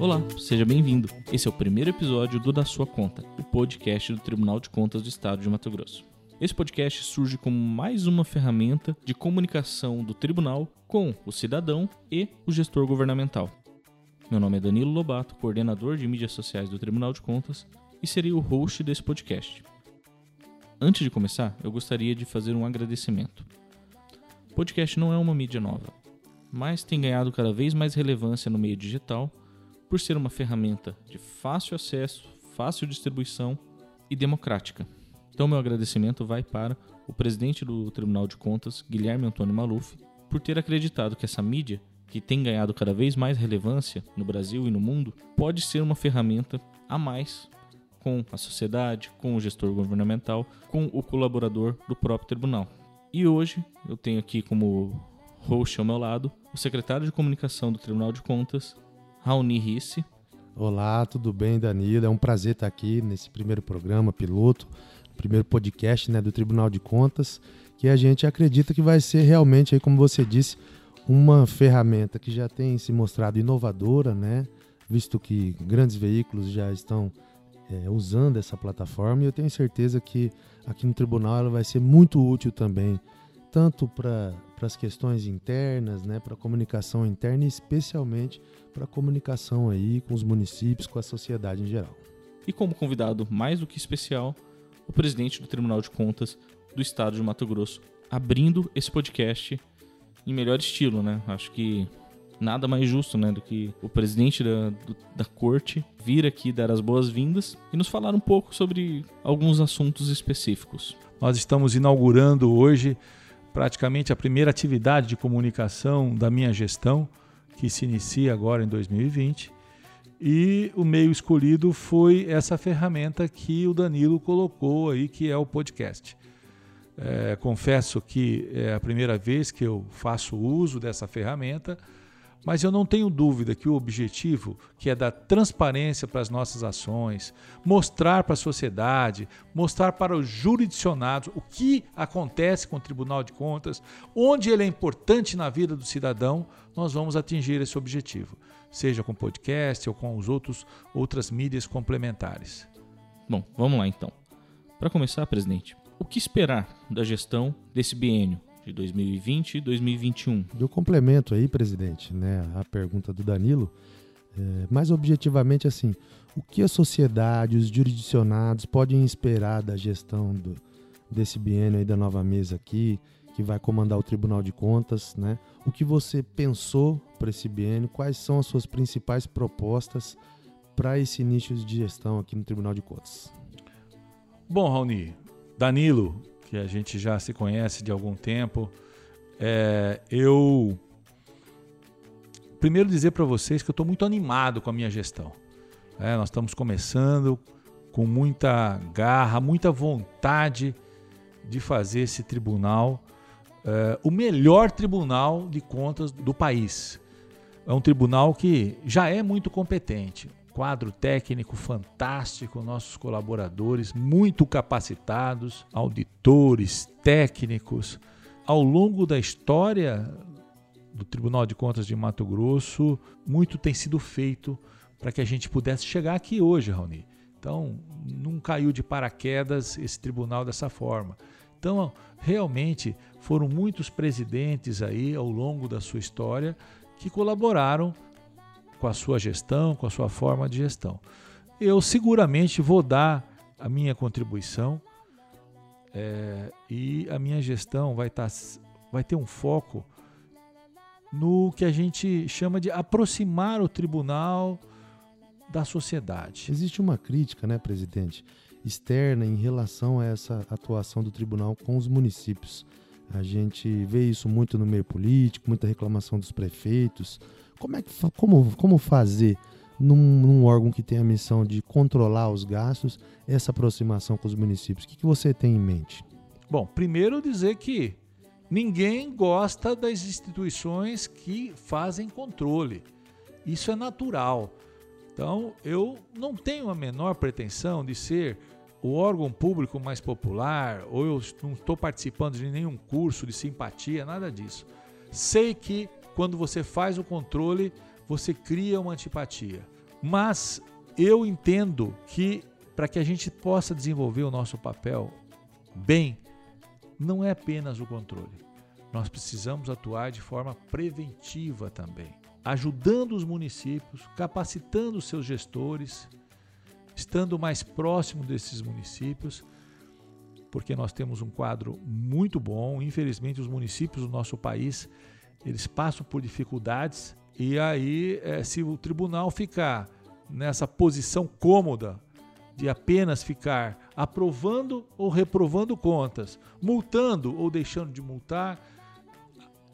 Olá, seja bem-vindo. Esse é o primeiro episódio do Da Sua Conta, o podcast do Tribunal de Contas do Estado de Mato Grosso. Esse podcast surge como mais uma ferramenta de comunicação do tribunal com o cidadão e o gestor governamental. Meu nome é Danilo Lobato, coordenador de mídias sociais do Tribunal de Contas e serei o host desse podcast. Antes de começar, eu gostaria de fazer um agradecimento. O podcast não é uma mídia nova, mas tem ganhado cada vez mais relevância no meio digital por ser uma ferramenta de fácil acesso, fácil distribuição e democrática. Então, meu agradecimento vai para o presidente do Tribunal de Contas, Guilherme Antônio Maluf, por ter acreditado que essa mídia, que tem ganhado cada vez mais relevância no Brasil e no mundo, pode ser uma ferramenta a mais com a sociedade, com o gestor governamental, com o colaborador do próprio tribunal. E hoje eu tenho aqui como host ao meu lado o secretário de comunicação do Tribunal de Contas, Raoni Risse. Olá, tudo bem, Danilo? É um prazer estar aqui nesse primeiro programa piloto, primeiro podcast né, do Tribunal de Contas, que a gente acredita que vai ser realmente, aí, como você disse, uma ferramenta que já tem se mostrado inovadora, né? Visto que grandes veículos já estão é, usando essa plataforma e eu tenho certeza que aqui no tribunal ela vai ser muito útil também, tanto para as questões internas, né, para a comunicação interna e especialmente para a comunicação aí com os municípios, com a sociedade em geral. E como convidado mais do que especial, o presidente do Tribunal de Contas do Estado de Mato Grosso, abrindo esse podcast em melhor estilo, né? Acho que nada mais justo, né, do que o presidente da, do, da corte vir aqui dar as boas-vindas e nos falar um pouco sobre alguns assuntos específicos. Nós estamos inaugurando hoje praticamente a primeira atividade de comunicação da minha gestão, que se inicia agora em 2020. E o meio escolhido foi essa ferramenta que o Danilo colocou aí, que é o podcast. É, confesso que é a primeira vez que eu faço uso dessa ferramenta, mas eu não tenho dúvida que o objetivo, que é dar transparência para as nossas ações, mostrar para a sociedade, mostrar para os jurisdicionados o que acontece com o Tribunal de Contas, onde ele é importante na vida do cidadão, nós vamos atingir esse objetivo, seja com podcast ou com os outros outras mídias complementares. Bom, vamos lá então. Para começar, presidente, o que esperar da gestão desse biênio de 2020 e 2021? Eu complemento aí, presidente, né, a pergunta do Danilo. É, mais objetivamente, assim, o que a sociedade, os jurisdicionados podem esperar da gestão do, desse biênio aí da nova mesa aqui, que vai comandar o Tribunal de Contas, né? O que você pensou para esse biênio? Quais são as suas principais propostas para esse início de gestão aqui no Tribunal de Contas? Bom, Raoni, Danilo, a gente já se conhece de algum tempo, é, eu primeiro dizer para vocês que eu estou muito animado com a minha gestão. É, nós estamos começando com muita garra, muita vontade de fazer esse tribunal é, o melhor tribunal de contas do país. É um tribunal que já é muito competente, quadro técnico fantástico, nossos colaboradores muito capacitados, auditores, técnicos. Ao longo da história do Tribunal de Contas de Mato Grosso, muito tem sido feito para que a gente pudesse chegar aqui hoje, Raoni. Então, não caiu de paraquedas esse tribunal dessa forma. Então, realmente foram muitos presidentes aí ao longo da sua história que colaboraram com a sua gestão, com a sua forma de gestão. Eu seguramente vou dar a minha contribuição é, e a minha gestão vai, tá, vai ter um foco no que a gente chama de aproximar o tribunal da sociedade. Existe uma crítica, né, presidente, externa em relação a essa atuação do tribunal com os municípios. A gente vê isso muito no meio político, muita reclamação dos prefeitos, como, é que, como, como fazer num, num, órgão que tem a missão de controlar os gastos essa aproximação com os municípios? O que, que você tem em mente? Bom, primeiro dizer que ninguém gosta das instituições que fazem controle. Isso é natural. Então, eu não tenho a menor pretensão de ser o órgão público mais popular, ou eu não estou participando de nenhum curso de simpatia, nada disso. Sei que quando você faz o controle, você cria uma antipatia. Mas eu entendo que para que a gente possa desenvolver o nosso papel bem, não é apenas o controle. Nós precisamos atuar de forma preventiva também, ajudando os municípios, capacitando os seus gestores, estando mais próximo desses municípios, porque nós temos um quadro muito bom. Infelizmente, os municípios do nosso país eles passam por dificuldades e aí, é, se o tribunal ficar nessa posição cômoda de apenas ficar aprovando ou reprovando contas, multando ou deixando de multar,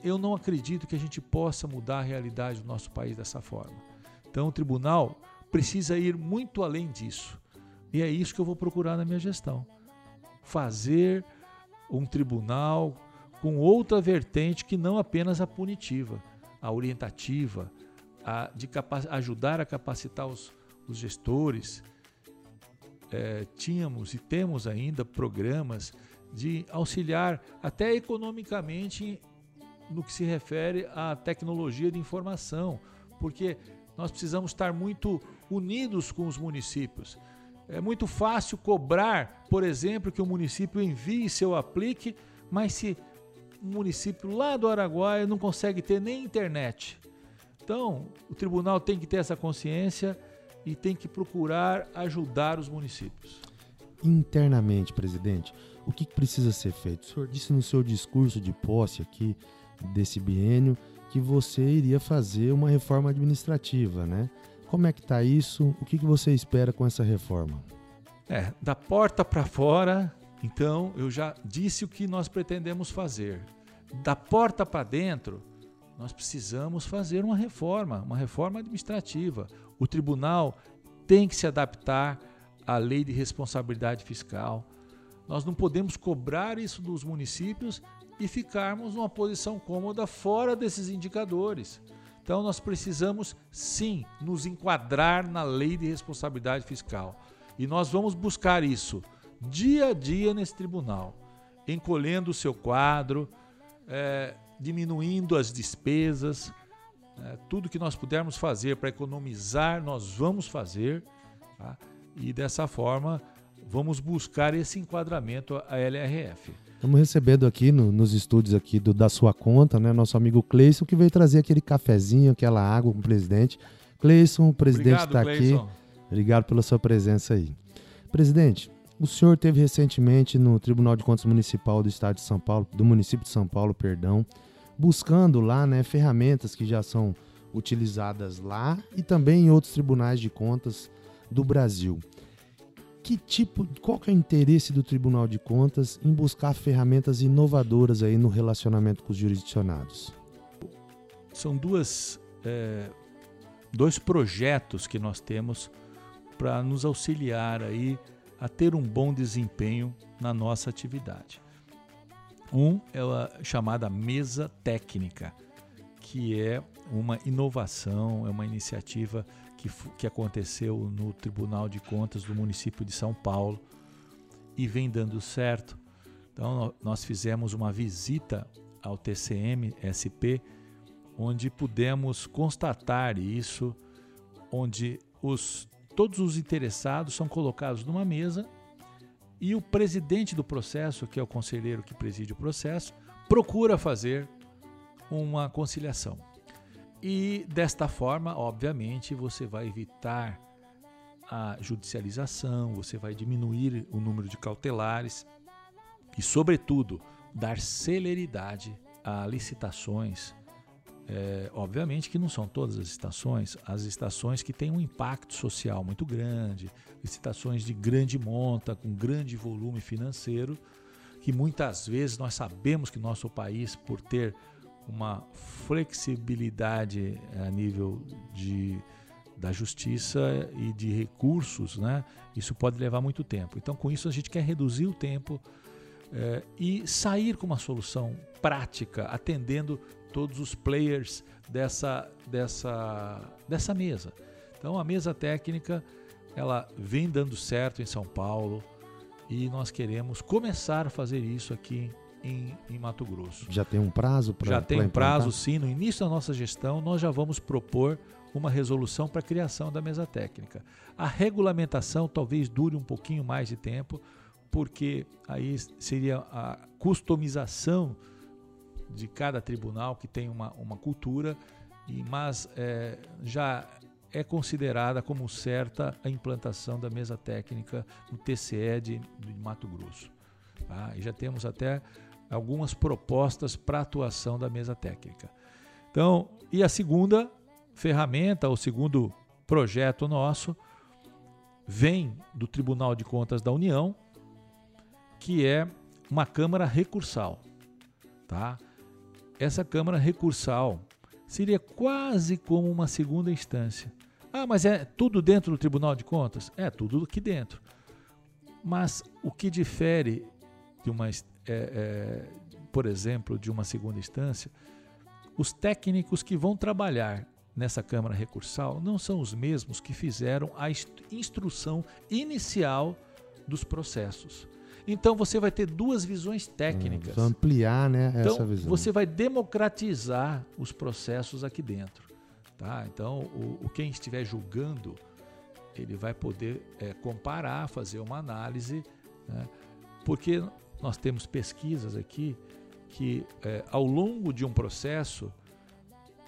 eu não acredito que a gente possa mudar a realidade do nosso país dessa forma. Então, o tribunal precisa ir muito além disso. E é isso que eu vou procurar na minha gestão. Fazer um tribunal com outra vertente que não apenas a punitiva, a orientativa, a de ajudar a capacitar os, os gestores, é, tínhamos e temos ainda programas de auxiliar até economicamente no que se refere à tecnologia de informação, porque nós precisamos estar muito unidos com os municípios. É muito fácil cobrar, por exemplo, que o município envie seu aplique, mas se o município lá do Araguaia não consegue ter nem internet. Então, o tribunal tem que ter essa consciência e tem que procurar ajudar os municípios. Internamente, presidente, o que precisa ser feito? O senhor disse no seu discurso de posse aqui desse biênio que você iria fazer uma reforma administrativa, né? Como é que está isso? O que você espera com essa reforma? É, da porta para fora, então eu já disse o que nós pretendemos fazer. Da porta para dentro, nós precisamos fazer uma reforma, uma reforma administrativa. O tribunal tem que se adaptar à lei de responsabilidade fiscal. Nós não podemos cobrar isso dos municípios e ficarmos numa posição cômoda fora desses indicadores. Então nós precisamos sim nos enquadrar na lei de responsabilidade fiscal. E nós vamos buscar isso dia a dia nesse tribunal, encolhendo o seu quadro, é, diminuindo as despesas, é, tudo que nós pudermos fazer para economizar, nós vamos fazer, tá? e dessa forma vamos buscar esse enquadramento à LRF. Estamos recebendo aqui no, nos estúdios aqui do, da sua conta, né, nosso amigo Cleison, que veio trazer aquele cafezinho, aquela água com o presidente. Cleison, o presidente está aqui. Obrigado pela sua presença aí. Presidente, o senhor teve recentemente no Tribunal de Contas Municipal do Estado de São Paulo, do município de São Paulo, perdão, buscando lá né, ferramentas que já são utilizadas lá e também em outros tribunais de contas do Brasil. Que tipo, qual que é o interesse do Tribunal de Contas em buscar ferramentas inovadoras aí no relacionamento com os jurisdicionados? São duas, é, dois projetos que nós temos para nos auxiliar aí a ter um bom desempenho na nossa atividade. Um é a chamada mesa técnica, que é uma inovação, é uma iniciativa que, que aconteceu no Tribunal de Contas do município de São Paulo e vem dando certo. Então, nós fizemos uma visita ao TCM SP, onde pudemos constatar isso, onde os, todos os interessados são colocados numa mesa e o presidente do processo, que é o conselheiro que preside o processo, procura fazer uma conciliação. E desta forma, obviamente, você vai evitar a judicialização, você vai diminuir o número de cautelares e, sobretudo, dar celeridade a licitações. É, obviamente que não são todas as estações, as estações que têm um impacto social muito grande, licitações de grande monta, com grande volume financeiro, que muitas vezes nós sabemos que nosso país, por ter uma flexibilidade a nível de, da justiça e de recursos, né? isso pode levar muito tempo. Então, com isso, a gente quer reduzir o tempo é, e sair com uma solução prática, atendendo todos os players dessa, dessa, dessa mesa. Então a mesa técnica ela vem dando certo em São Paulo e nós queremos começar a fazer isso aqui em, em Mato Grosso. Já tem um prazo para Já tem um prazo, sim. No início da nossa gestão, nós já vamos propor uma resolução para a criação da mesa técnica. A regulamentação talvez dure um pouquinho mais de tempo, porque aí seria a customização de cada tribunal que tem uma, uma cultura, e, mas é, já é considerada como certa a implantação da mesa técnica no TCE de, de Mato Grosso. Tá? E já temos até algumas propostas para atuação da mesa técnica. Então, e a segunda ferramenta, o segundo projeto nosso, vem do Tribunal de Contas da União, que é uma Câmara recursal. Tá? Essa Câmara recursal seria quase como uma segunda instância. Ah, mas é tudo dentro do Tribunal de Contas? É tudo aqui dentro. Mas o que difere de uma, é, é, por exemplo, de uma segunda instância, os técnicos que vão trabalhar nessa Câmara Recursal não são os mesmos que fizeram a instrução inicial dos processos. Então você vai ter duas visões técnicas. Hum, ampliar né, então, essa visão. Você vai democratizar os processos aqui dentro. Tá? Então, o, o quem estiver julgando, ele vai poder é, comparar, fazer uma análise, né? porque nós temos pesquisas aqui que é, ao longo de um processo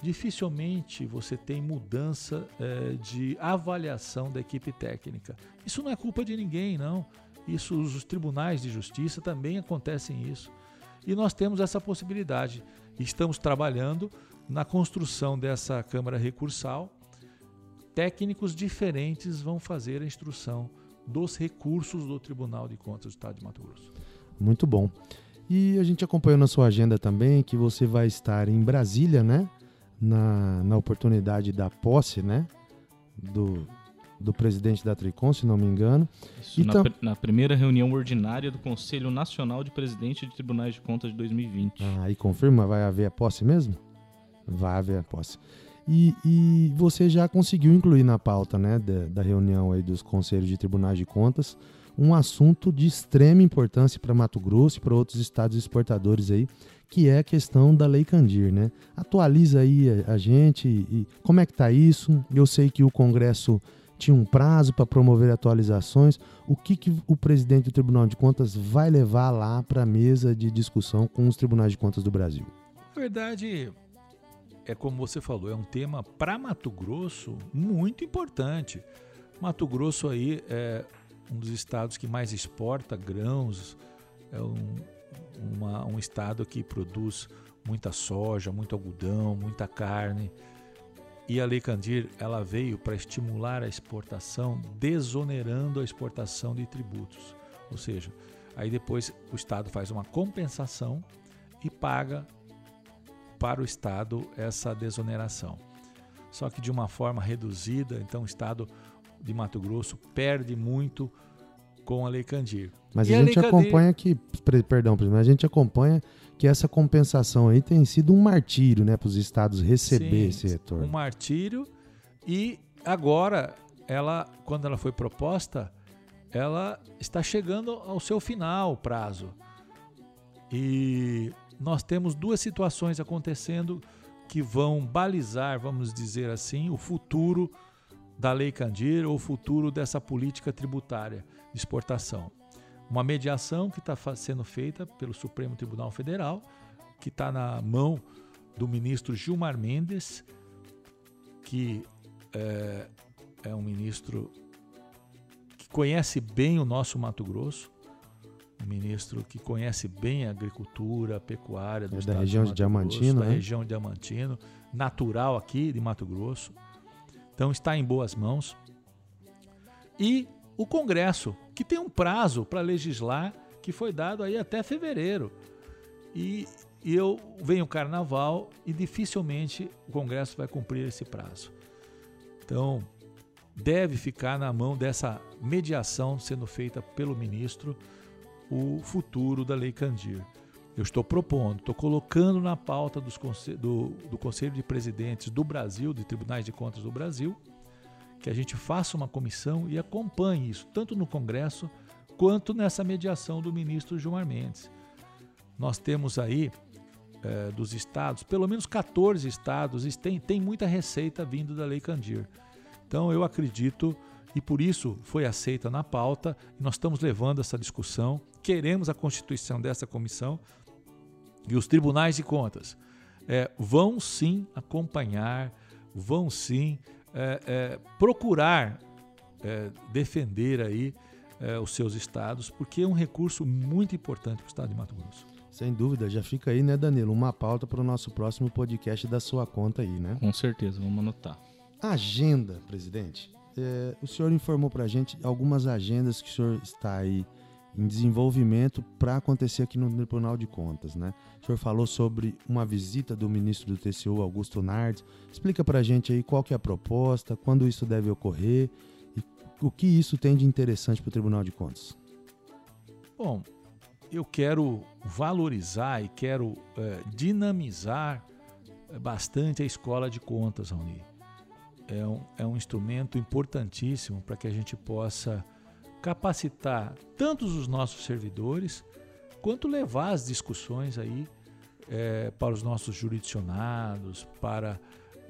dificilmente você tem mudança é, de avaliação da equipe técnica. Isso não é culpa de ninguém, não. Isso os tribunais de justiça também acontecem isso. E nós temos essa possibilidade. Estamos trabalhando na construção dessa Câmara Recursal. Técnicos diferentes vão fazer a instrução dos recursos do Tribunal de Contas do Estado de Mato Grosso. Muito bom. E a gente acompanhou na sua agenda também que você vai estar em Brasília, né? Na, na oportunidade da posse, né? Do, do presidente da Tricom, se não me engano. Isso, então, na, na, primeira reunião ordinária do Conselho Nacional de Presidente de Tribunais de Contas de 2020. Ah, e confirma, vai haver a posse mesmo? Vai haver a posse. E, e você já conseguiu incluir na pauta né, da, da reunião aí dos Conselhos de Tribunais de Contas um assunto de extrema importância para Mato Grosso e para outros estados exportadores aí, que é a questão da Lei Candir, né? Atualiza aí a, gente e como é que tá isso? Eu sei que o Congresso tinha um prazo para promover atualizações. O que, que o presidente do Tribunal de Contas vai levar lá para a mesa de discussão com os tribunais de contas do Brasil? Na verdade, é como você falou, é um tema para Mato Grosso muito importante. Mato Grosso aí é um dos estados que mais exporta grãos, é um, uma, um estado que produz muita soja, muito algodão, muita carne. E a Lei Candir ela veio para estimular a exportação, desonerando a exportação de tributos. Ou seja, aí depois o Estado faz uma compensação e paga para o Estado essa desoneração. Só que de uma forma reduzida, então o Estado de Mato Grosso perde muito com a Lei Candir. Mas e a, gente acompanha Candir... que, perdão, a gente acompanha que essa compensação aí tem sido um martírio, né, para os estados receber Sim, esse retorno. Um martírio e agora ela, quando ela foi proposta, ela está chegando ao seu final, o prazo. E nós temos duas situações acontecendo que vão balizar, vamos dizer assim, o futuro da Lei Candir ou o futuro dessa política tributária de exportação. Uma mediação que está sendo feita pelo Supremo Tribunal Federal, que está na mão do ministro Gilmar Mendes, que é, é um ministro que conhece bem o nosso Mato Grosso, um ministro que conhece bem a agricultura, a pecuária do é da região de, Diamantino, Grosso, né? da região de Diamantino, natural aqui de Mato Grosso. Então está em boas mãos. E o Congresso, que tem um prazo para legislar que foi dado aí até fevereiro. E, eu venho o carnaval e dificilmente o Congresso vai cumprir esse prazo. Então, deve ficar na mão dessa mediação sendo feita pelo ministro o futuro da Lei Candir. Eu estou propondo, estou colocando na pauta dos, do, do Conselho de Presidentes do Brasil, de Tribunais de Contas do Brasil, que a gente faça uma comissão e acompanhe isso, tanto no Congresso quanto nessa mediação do ministro Gilmar Mendes. Nós temos aí é, dos estados, pelo menos 14 estados, e tem, tem muita receita vindo da Lei Candir. Então eu acredito, e por isso foi aceita na pauta, e nós estamos levando essa discussão, queremos a constituição dessa comissão, e os tribunais de contas é, vão sim acompanhar, vão sim é, é, procurar é, defender aí é, os seus estados, porque é um recurso muito importante para o estado de Mato Grosso. Sem dúvida, já fica aí, né, Danilo? Uma pauta para o nosso próximo podcast da sua conta aí, né? Com certeza, vamos anotar. Agenda, presidente. É, o senhor informou para a gente algumas agendas que o senhor está aí em desenvolvimento para acontecer aqui no Tribunal de Contas, né? O senhor falou sobre uma visita do ministro do TCU, Augusto Nardes. Explica para a gente aí qual que é a proposta, quando isso deve ocorrer e o que isso tem de interessante para o Tribunal de Contas. Bom, eu quero valorizar e quero é, dinamizar bastante a escola de contas, Raoni. É um, é um instrumento importantíssimo para que a gente possa capacitar tanto os nossos servidores quanto levar as discussões aí é, para os nossos jurisdicionados, para,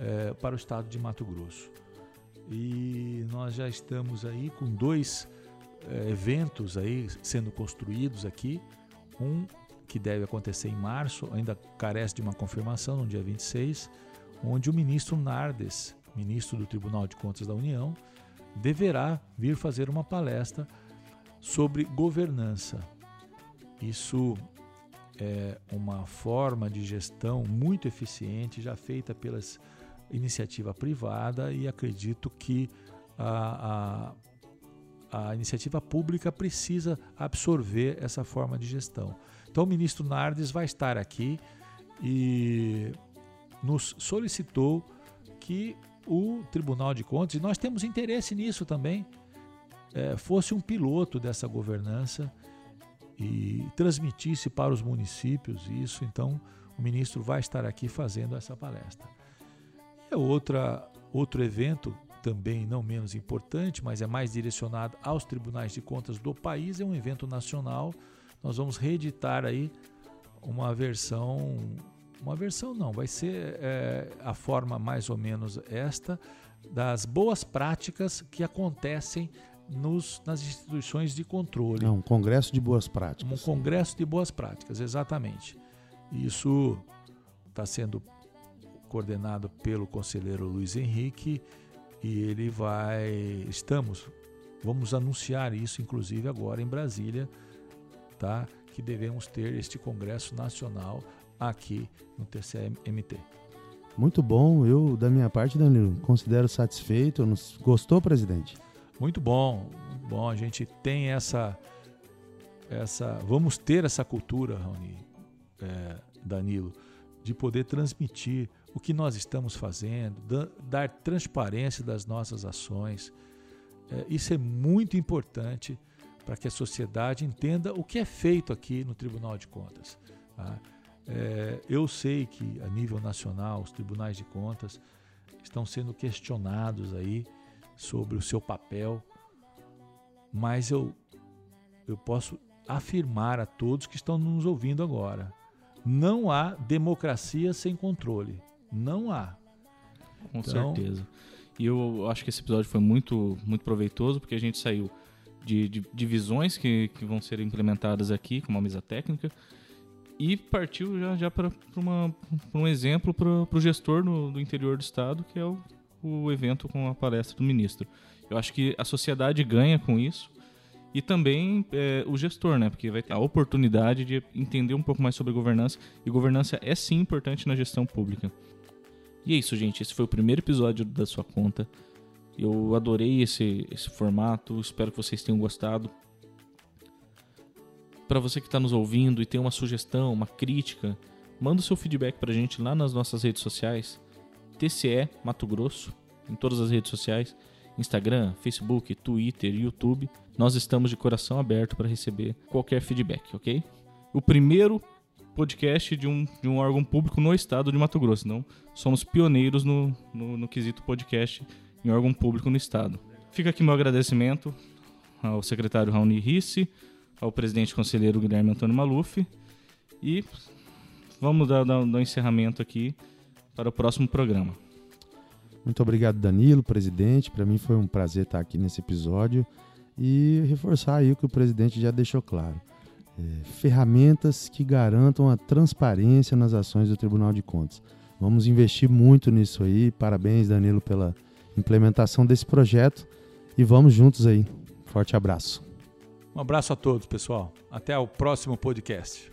é, para o estado de Mato Grosso. E nós já estamos aí com dois é, eventos aí sendo construídos aqui. Um que deve acontecer em março, ainda carece de uma confirmação, no dia 26, onde o ministro Nardes, ministro do Tribunal de Contas da União, deverá vir fazer uma palestra sobre governança. Isso é uma forma de gestão muito eficiente, já feita pela iniciativa privada, e acredito que a, a a iniciativa pública precisa absorver essa forma de gestão. Então, o ministro Nardes vai estar aqui e nos solicitou que o Tribunal de Contas, e nós temos interesse nisso também, é, fosse um piloto dessa governança e transmitisse para os municípios isso. Então, o ministro vai estar aqui fazendo essa palestra. E outra, outro evento também não menos importante, mas é mais direcionado aos tribunais de contas do país, é um evento nacional. Nós vamos reeditar aí uma versão, uma versão não, vai ser é, a forma mais ou menos esta das boas práticas que acontecem nos, nas instituições de controle. um congresso de boas práticas. Um congresso de boas práticas, exatamente. Isso está sendo coordenado pelo conselheiro Luiz Henrique e ele vai. Estamos, vamos anunciar isso, inclusive agora em Brasília, tá? Que devemos ter este Congresso Nacional aqui no TCMT. Muito bom, eu da minha parte, Danilo, considero satisfeito. Gostou, presidente? Muito bom, muito bom. A gente tem essa, essa, vamos ter essa cultura, Raoni, é, Danilo, de poder transmitir o que nós estamos fazendo, dar transparência das nossas ações. É, isso é muito importante para que a sociedade entenda o que é feito aqui no Tribunal de Contas. Tá? É, eu sei que a nível nacional os tribunais de contas estão sendo questionados aí sobre o seu papel, mas eu, eu posso afirmar a todos que estão nos ouvindo agora: não há democracia sem controle. Não há. Com então, certeza. E eu acho que esse episódio foi muito, muito proveitoso, porque a gente saiu de, divisões que, que vão ser implementadas aqui, com uma mesa técnica, e partiu já, já para um exemplo para o gestor no, do interior do estado, que é o, o evento com a palestra do ministro. Eu acho que a sociedade ganha com isso e também é, o gestor, né? Porque vai ter a oportunidade de entender um pouco mais sobre governança e governança é sim importante na gestão pública. E é isso, gente. Esse foi o primeiro episódio da sua conta. Eu adorei esse, esse formato. Espero que vocês tenham gostado. Para você que está nos ouvindo e tem uma sugestão, uma crítica, manda o seu feedback para a gente lá nas nossas redes sociais. TCE Mato Grosso, em todas as redes sociais. Instagram, Facebook, Twitter, YouTube. Nós estamos de coração aberto para receber qualquer feedback, ok? O primeiro podcast de um, de um órgão público no estado de Mato Grosso. Não somos pioneiros no, no, no quesito podcast em órgão público no Estado. Fica aqui meu agradecimento ao secretário Raoni Risse, ao presidente conselheiro Guilherme Antônio Maluf e vamos dar, um encerramento aqui para o próximo programa. Muito obrigado, Danilo, presidente. Para mim foi um prazer estar aqui nesse episódio e reforçar aí o que o presidente já deixou claro. É, ferramentas que garantam a transparência nas ações do Tribunal de Contas. Vamos investir muito nisso aí. Parabéns, Danilo, pela implementação desse projeto e vamos juntos aí. Forte abraço. Um abraço a todos, pessoal. Até o próximo podcast.